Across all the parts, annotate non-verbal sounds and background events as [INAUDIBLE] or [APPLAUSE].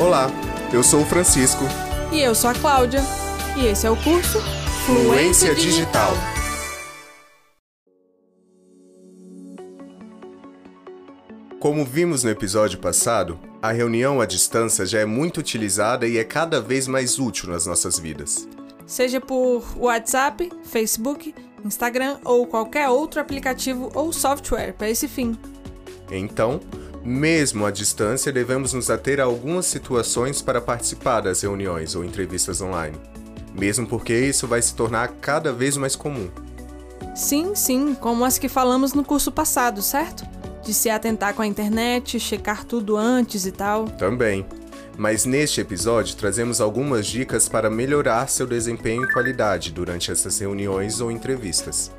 Olá, eu sou o Francisco. E eu sou a Cláudia. E esse é o curso Fluência Digital. Como vimos no episódio passado, a reunião à distância já é muito utilizada e é cada vez mais útil nas nossas vidas. Seja por WhatsApp, Facebook, Instagram ou qualquer outro aplicativo ou software para esse fim. Então, mesmo à distância, devemos nos ater a algumas situações para participar das reuniões ou entrevistas online. Mesmo porque isso vai se tornar cada vez mais comum. Sim, sim, como as que falamos no curso passado, certo? De se atentar com a internet, checar tudo antes e tal. Também. Mas neste episódio trazemos algumas dicas para melhorar seu desempenho e qualidade durante essas reuniões ou entrevistas.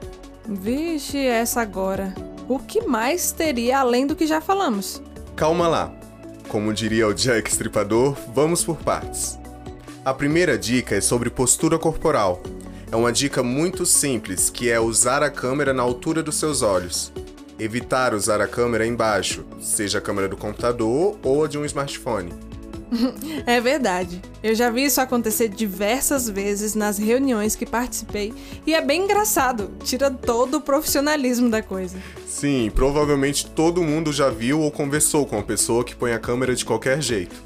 Vixe, essa agora. O que mais teria além do que já falamos? Calma lá. Como diria o Jack Stripador, vamos por partes. A primeira dica é sobre postura corporal. É uma dica muito simples, que é usar a câmera na altura dos seus olhos. Evitar usar a câmera embaixo, seja a câmera do computador ou a de um smartphone. [LAUGHS] é verdade. Eu já vi isso acontecer diversas vezes nas reuniões que participei e é bem engraçado, tira todo o profissionalismo da coisa. Sim, provavelmente todo mundo já viu ou conversou com uma pessoa que põe a câmera de qualquer jeito.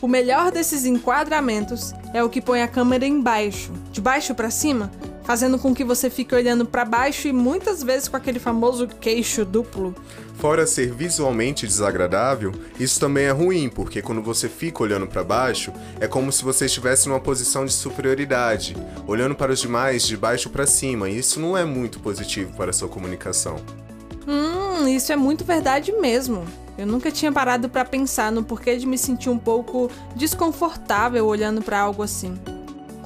O melhor desses enquadramentos é o que põe a câmera embaixo, de baixo para cima, fazendo com que você fique olhando para baixo e muitas vezes com aquele famoso queixo duplo. Fora ser visualmente desagradável, isso também é ruim, porque quando você fica olhando para baixo, é como se você estivesse numa posição de superioridade, olhando para os demais de baixo para cima, e isso não é muito positivo para a sua comunicação. Hum, isso é muito verdade mesmo. Eu nunca tinha parado para pensar no porquê de me sentir um pouco desconfortável olhando para algo assim.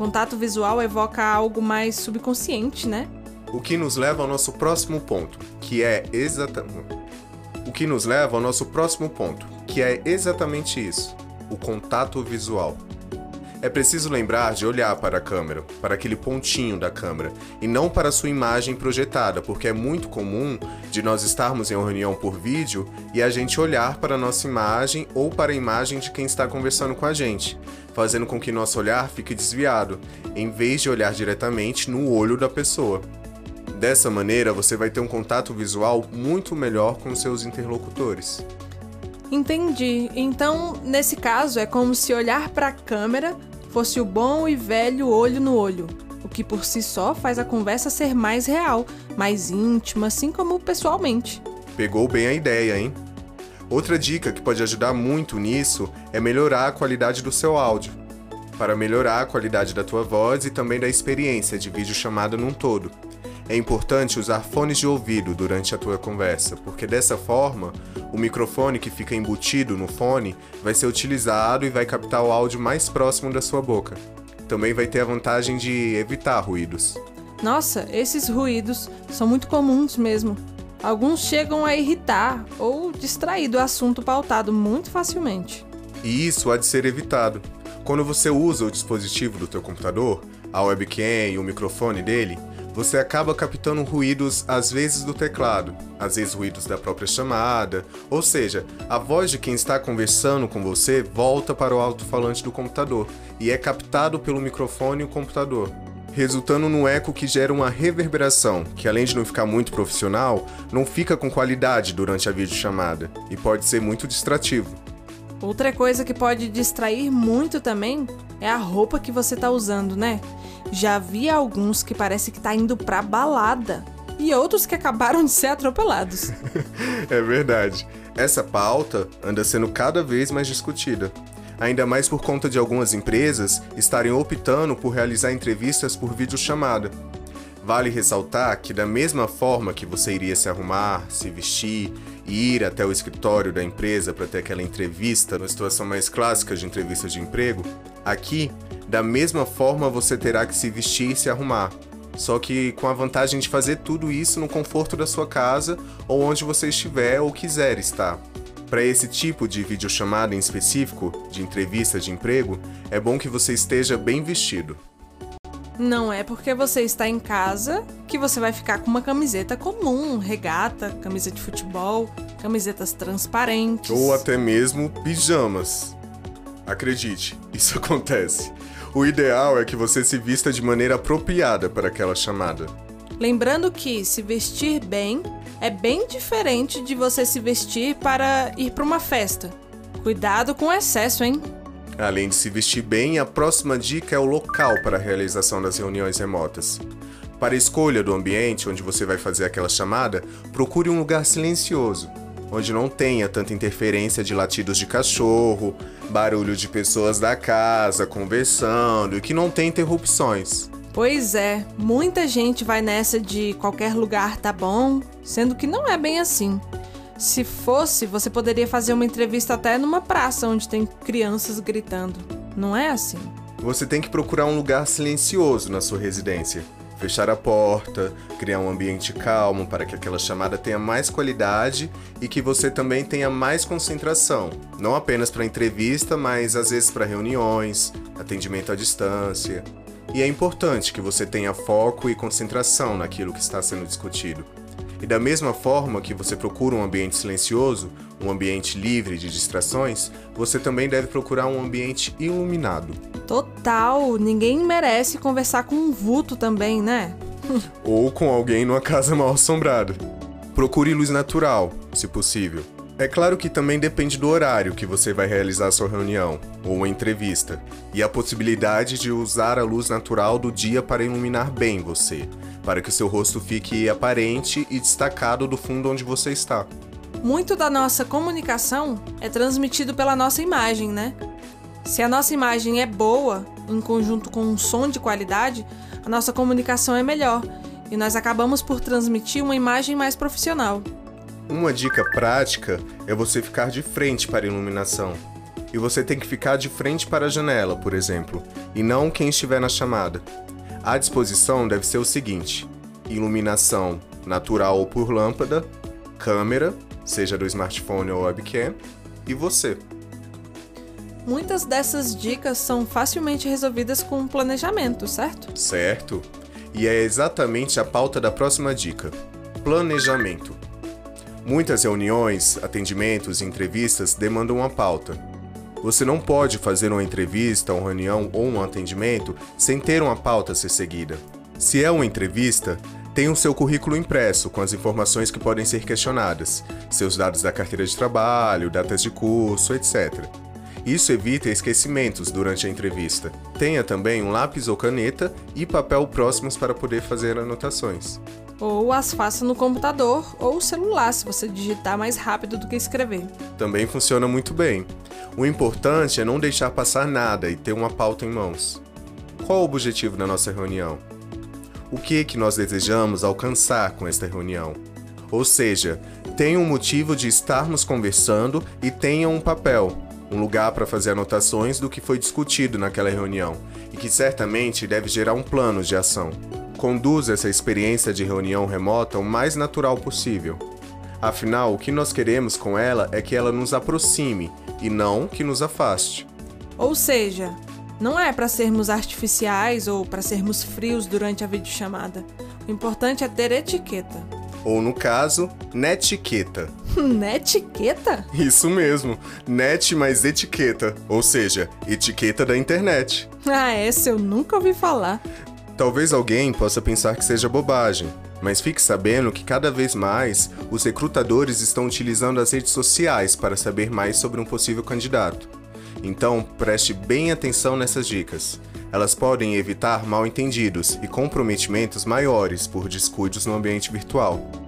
Contato visual evoca algo mais subconsciente, né? O que nos leva ao nosso próximo ponto, que é exatamente o que nos leva ao nosso próximo ponto, que é exatamente isso: o contato visual. É preciso lembrar de olhar para a câmera, para aquele pontinho da câmera, e não para a sua imagem projetada, porque é muito comum de nós estarmos em uma reunião por vídeo e a gente olhar para a nossa imagem ou para a imagem de quem está conversando com a gente, fazendo com que nosso olhar fique desviado, em vez de olhar diretamente no olho da pessoa. Dessa maneira, você vai ter um contato visual muito melhor com seus interlocutores. Entendi. Então, nesse caso, é como se olhar para a câmera fosse o bom e velho olho no olho, o que por si só faz a conversa ser mais real, mais íntima, assim como pessoalmente. Pegou bem a ideia, hein? Outra dica que pode ajudar muito nisso é melhorar a qualidade do seu áudio, para melhorar a qualidade da tua voz e também da experiência de vídeo chamada num todo. É importante usar fones de ouvido durante a tua conversa, porque dessa forma, o microfone que fica embutido no fone vai ser utilizado e vai captar o áudio mais próximo da sua boca. Também vai ter a vantagem de evitar ruídos. Nossa, esses ruídos são muito comuns mesmo. Alguns chegam a irritar ou distrair do assunto pautado muito facilmente. E isso há de ser evitado. Quando você usa o dispositivo do teu computador, a webcam e o microfone dele, você acaba captando ruídos às vezes do teclado, às vezes ruídos da própria chamada, ou seja, a voz de quem está conversando com você volta para o alto-falante do computador e é captado pelo microfone e o computador, resultando num eco que gera uma reverberação, que além de não ficar muito profissional, não fica com qualidade durante a videochamada e pode ser muito distrativo. Outra coisa que pode distrair muito também é a roupa que você está usando, né? Já vi alguns que parece que tá indo pra balada e outros que acabaram de ser atropelados. [LAUGHS] é verdade. Essa pauta anda sendo cada vez mais discutida. Ainda mais por conta de algumas empresas estarem optando por realizar entrevistas por videochamada. Vale ressaltar que, da mesma forma que você iria se arrumar, se vestir e ir até o escritório da empresa para ter aquela entrevista, na situação mais clássica de entrevista de emprego, aqui da mesma forma você terá que se vestir e se arrumar. Só que com a vantagem de fazer tudo isso no conforto da sua casa ou onde você estiver ou quiser estar. Para esse tipo de videochamada em específico, de entrevista de emprego, é bom que você esteja bem vestido. Não é porque você está em casa que você vai ficar com uma camiseta comum, regata, camisa de futebol, camisetas transparentes. Ou até mesmo pijamas. Acredite, [LAUGHS] isso acontece. O ideal é que você se vista de maneira apropriada para aquela chamada. Lembrando que se vestir bem é bem diferente de você se vestir para ir para uma festa. Cuidado com o excesso, hein? Além de se vestir bem, a próxima dica é o local para a realização das reuniões remotas. Para a escolha do ambiente onde você vai fazer aquela chamada, procure um lugar silencioso, onde não tenha tanta interferência de latidos de cachorro, barulho de pessoas da casa conversando e que não tenha interrupções. Pois é, muita gente vai nessa de qualquer lugar tá bom, sendo que não é bem assim. Se fosse, você poderia fazer uma entrevista até numa praça onde tem crianças gritando. Não é assim? Você tem que procurar um lugar silencioso na sua residência. Fechar a porta, criar um ambiente calmo para que aquela chamada tenha mais qualidade e que você também tenha mais concentração. Não apenas para entrevista, mas às vezes para reuniões, atendimento à distância. E é importante que você tenha foco e concentração naquilo que está sendo discutido. E da mesma forma que você procura um ambiente silencioso, um ambiente livre de distrações, você também deve procurar um ambiente iluminado. Total, ninguém merece conversar com um vulto também, né? Ou com alguém numa casa mal assombrada. Procure luz natural, se possível. É claro que também depende do horário que você vai realizar sua reunião ou entrevista, e a possibilidade de usar a luz natural do dia para iluminar bem você, para que seu rosto fique aparente e destacado do fundo onde você está. Muito da nossa comunicação é transmitido pela nossa imagem, né? Se a nossa imagem é boa, em conjunto com um som de qualidade, a nossa comunicação é melhor e nós acabamos por transmitir uma imagem mais profissional. Uma dica prática é você ficar de frente para a iluminação. E você tem que ficar de frente para a janela, por exemplo, e não quem estiver na chamada. A disposição deve ser o seguinte: iluminação natural ou por lâmpada, câmera, seja do smartphone ou webcam, e você. Muitas dessas dicas são facilmente resolvidas com planejamento, certo? Certo. E é exatamente a pauta da próxima dica: planejamento. Muitas reuniões, atendimentos e entrevistas demandam uma pauta. Você não pode fazer uma entrevista, uma reunião ou um atendimento sem ter uma pauta a ser seguida. Se é uma entrevista, tenha o seu currículo impresso com as informações que podem ser questionadas, seus dados da carteira de trabalho, datas de curso, etc. Isso evita esquecimentos durante a entrevista. Tenha também um lápis ou caneta e papel próximos para poder fazer anotações. Ou as faça no computador ou celular, se você digitar mais rápido do que escrever. Também funciona muito bem. O importante é não deixar passar nada e ter uma pauta em mãos. Qual o objetivo da nossa reunião? O que é que nós desejamos alcançar com esta reunião? Ou seja, tenha um motivo de estarmos conversando e tenha um papel, um lugar para fazer anotações do que foi discutido naquela reunião e que certamente deve gerar um plano de ação. Conduza essa experiência de reunião remota o mais natural possível. Afinal, o que nós queremos com ela é que ela nos aproxime e não que nos afaste. Ou seja, não é para sermos artificiais ou para sermos frios durante a videochamada. O importante é ter etiqueta. Ou no caso, netiqueta. [LAUGHS] netiqueta? Isso mesmo, net mais etiqueta, ou seja, etiqueta da internet. Ah, essa eu nunca ouvi falar. Talvez alguém possa pensar que seja bobagem, mas fique sabendo que cada vez mais os recrutadores estão utilizando as redes sociais para saber mais sobre um possível candidato. Então, preste bem atenção nessas dicas. Elas podem evitar mal-entendidos e comprometimentos maiores por descuidos no ambiente virtual.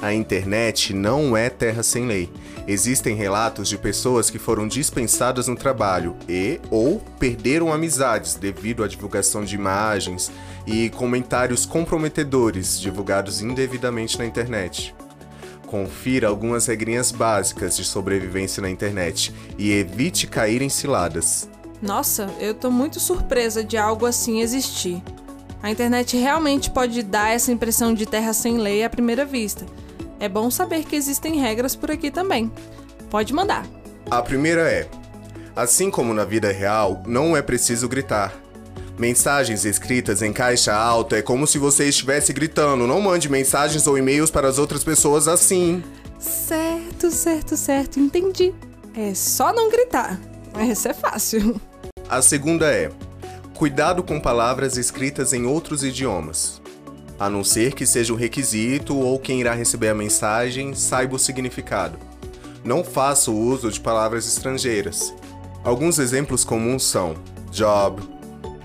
A internet não é terra sem lei. Existem relatos de pessoas que foram dispensadas no trabalho e ou perderam amizades devido à divulgação de imagens e comentários comprometedores divulgados indevidamente na internet. Confira algumas regrinhas básicas de sobrevivência na internet e evite cair em ciladas. Nossa, eu tô muito surpresa de algo assim existir. A internet realmente pode dar essa impressão de terra sem lei à primeira vista é bom saber que existem regras por aqui também. Pode mandar. A primeira é: assim como na vida real, não é preciso gritar. Mensagens escritas em caixa alta é como se você estivesse gritando. Não mande mensagens ou e-mails para as outras pessoas assim. Certo, certo, certo, entendi. É só não gritar. Essa é fácil. A segunda é: cuidado com palavras escritas em outros idiomas. A não ser que seja um requisito ou quem irá receber a mensagem saiba o significado. Não faça o uso de palavras estrangeiras. Alguns exemplos comuns são job,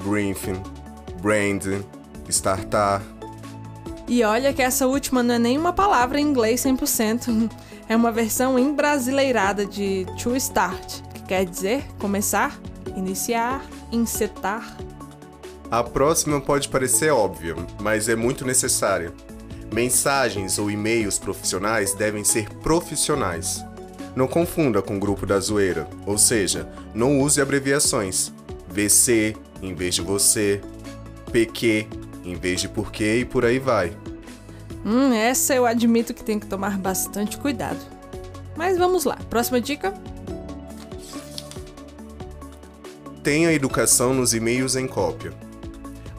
briefing, branding, startar. E olha que essa última não é nem uma palavra em inglês 100%. [LAUGHS] É uma versão embrasileirada de to start, que quer dizer começar, iniciar, insetar. A próxima pode parecer óbvia, mas é muito necessária. Mensagens ou e-mails profissionais devem ser profissionais. Não confunda com o grupo da zoeira, ou seja, não use abreviações. VC em vez de você, PQ em vez de porquê e por aí vai. Hum, essa eu admito que tem que tomar bastante cuidado. Mas vamos lá, próxima dica. Tenha educação nos e-mails em cópia.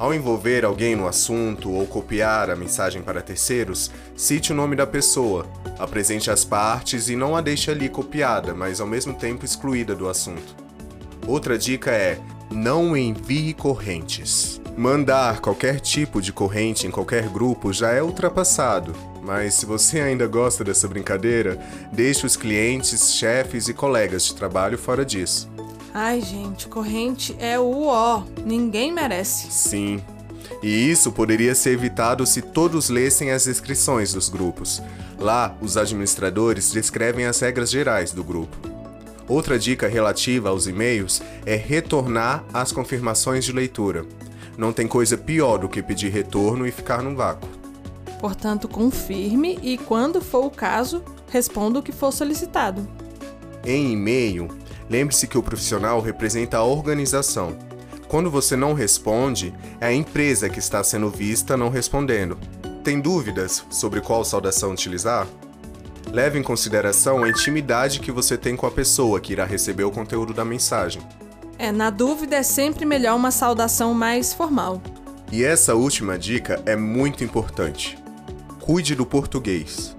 Ao envolver alguém no assunto ou copiar a mensagem para terceiros, cite o nome da pessoa, apresente as partes e não a deixe ali copiada, mas ao mesmo tempo excluída do assunto. Outra dica é: não envie correntes. Mandar qualquer tipo de corrente em qualquer grupo já é ultrapassado, mas se você ainda gosta dessa brincadeira, deixe os clientes, chefes e colegas de trabalho fora disso. Ai, gente, corrente é o ó, ninguém merece. Sim. E isso poderia ser evitado se todos lessem as descrições dos grupos. Lá, os administradores descrevem as regras gerais do grupo. Outra dica relativa aos e-mails é retornar às confirmações de leitura. Não tem coisa pior do que pedir retorno e ficar num vácuo. Portanto, confirme e, quando for o caso, responda o que for solicitado. Em e-mail, lembre-se que o profissional representa a organização. Quando você não responde, é a empresa que está sendo vista não respondendo. Tem dúvidas sobre qual saudação utilizar? Leve em consideração a intimidade que você tem com a pessoa que irá receber o conteúdo da mensagem. É, na dúvida é sempre melhor uma saudação mais formal. E essa última dica é muito importante. Cuide do português.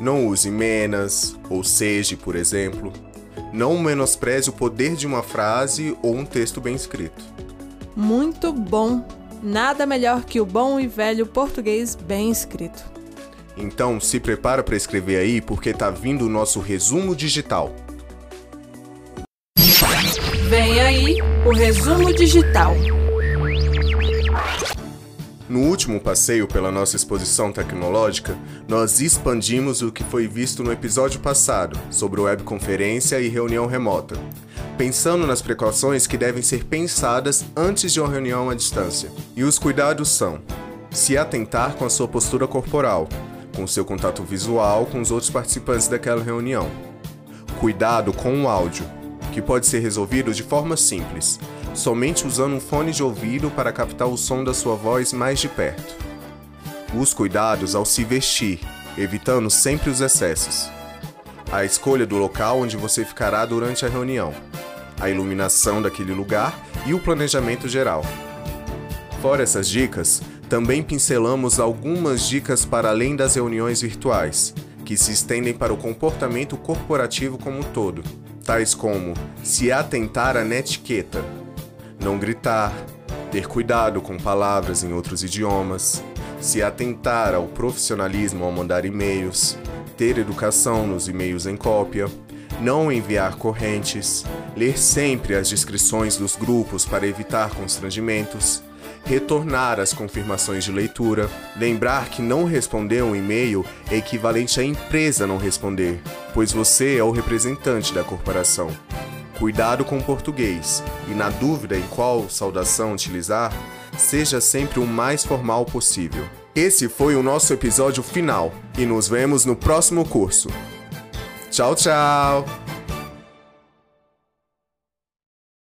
Não use menas ou seja, por exemplo. Não menospreze o poder de uma frase ou um texto bem escrito. Muito bom. Nada melhor que o bom e velho português bem escrito. Então, se prepara para escrever aí porque tá vindo o nosso resumo digital. Vem aí o resumo digital. No último passeio pela nossa exposição tecnológica, nós expandimos o que foi visto no episódio passado sobre webconferência e reunião remota, pensando nas precauções que devem ser pensadas antes de uma reunião à distância. E os cuidados são: se atentar com a sua postura corporal, com seu contato visual com os outros participantes daquela reunião. Cuidado com o áudio que pode ser resolvido de forma simples, somente usando um fone de ouvido para captar o som da sua voz mais de perto. Os cuidados ao se vestir, evitando sempre os excessos. A escolha do local onde você ficará durante a reunião, a iluminação daquele lugar e o planejamento geral. Fora essas dicas, também pincelamos algumas dicas para além das reuniões virtuais, que se estendem para o comportamento corporativo como um todo tais como se atentar à netiqueta, não gritar, ter cuidado com palavras em outros idiomas, se atentar ao profissionalismo ao mandar e-mails, ter educação nos e-mails em cópia, não enviar correntes, ler sempre as descrições dos grupos para evitar constrangimentos, retornar as confirmações de leitura, lembrar que não responder um e-mail é equivalente à empresa não responder, pois você é o representante da corporação. Cuidado com o português e, na dúvida em qual saudação utilizar, seja sempre o mais formal possível. Esse foi o nosso episódio final e nos vemos no próximo curso. Tchau, tchau!